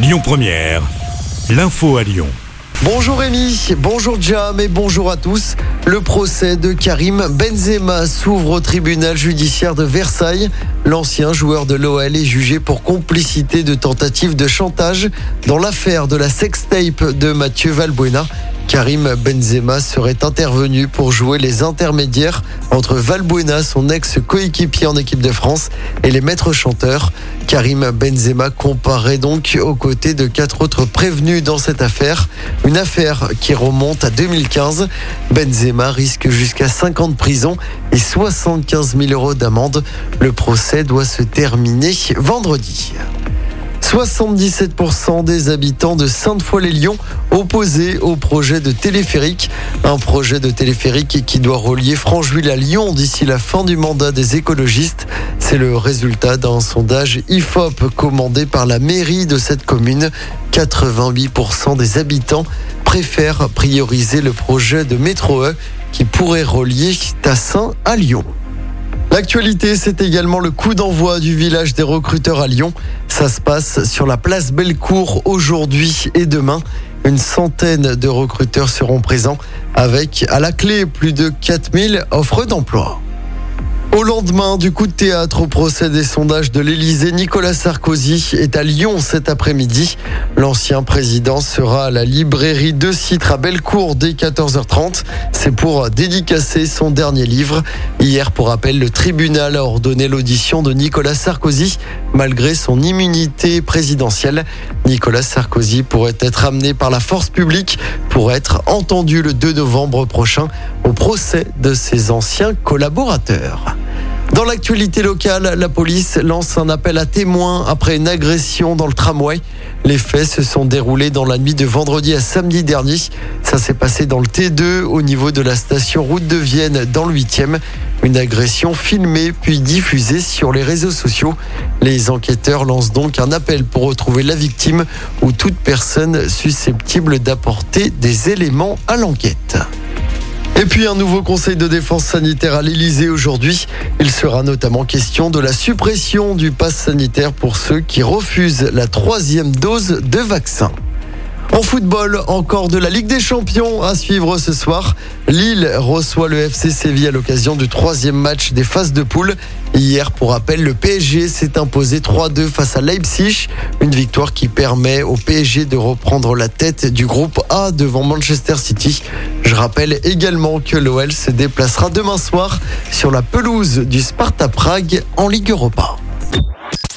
Lyon Première, l'info à Lyon. Bonjour Rémi, bonjour Jam et bonjour à tous. Le procès de Karim Benzema s'ouvre au tribunal judiciaire de Versailles. L'ancien joueur de l'OL est jugé pour complicité de tentative de chantage dans l'affaire de la sextape de Mathieu Valbuena. Karim Benzema serait intervenu pour jouer les intermédiaires entre Valbuena, son ex-coéquipier en équipe de France, et les maîtres chanteurs. Karim Benzema comparait donc aux côtés de quatre autres prévenus dans cette affaire. Une affaire qui remonte à 2015. Benzema risque jusqu'à 5 ans de prison et 75 000 euros d'amende. Le procès doit se terminer vendredi. 77% des habitants de Sainte-Foy-les-Lyons opposés au projet de téléphérique. Un projet de téléphérique qui doit relier Francheville à Lyon d'ici la fin du mandat des écologistes. C'est le résultat d'un sondage IFOP commandé par la mairie de cette commune. 88% des habitants préfèrent prioriser le projet de métro E qui pourrait relier Tassin à Lyon. L'actualité, c'est également le coup d'envoi du village des recruteurs à Lyon. Ça se passe sur la place Bellecour aujourd'hui et demain. Une centaine de recruteurs seront présents avec à la clé plus de 4000 offres d'emploi. Au lendemain du coup de théâtre au procès des sondages de l'Élysée, Nicolas Sarkozy est à Lyon cet après-midi. L'ancien président sera à la librairie de Citre à Bellecour dès 14h30. C'est pour dédicacer son dernier livre. Hier, pour rappel, le tribunal a ordonné l'audition de Nicolas Sarkozy malgré son immunité présidentielle. Nicolas Sarkozy pourrait être amené par la force publique pour être entendu le 2 novembre prochain au procès de ses anciens collaborateurs. Dans l'actualité locale, la police lance un appel à témoins après une agression dans le tramway. Les faits se sont déroulés dans la nuit de vendredi à samedi dernier. Ça s'est passé dans le T2 au niveau de la station route de Vienne dans le 8e. Une agression filmée puis diffusée sur les réseaux sociaux. Les enquêteurs lancent donc un appel pour retrouver la victime ou toute personne susceptible d'apporter des éléments à l'enquête. Et puis un nouveau conseil de défense sanitaire à l'Elysée aujourd'hui. Il sera notamment question de la suppression du pass sanitaire pour ceux qui refusent la troisième dose de vaccin. En football, encore de la Ligue des Champions à suivre ce soir. Lille reçoit le FC Séville à l'occasion du troisième match des phases de poule. Hier, pour rappel, le PSG s'est imposé 3-2 face à Leipzig. Une victoire qui permet au PSG de reprendre la tête du groupe A devant Manchester City. Je rappelle également que l'OL se déplacera demain soir sur la pelouse du Sparta Prague en Ligue Europa.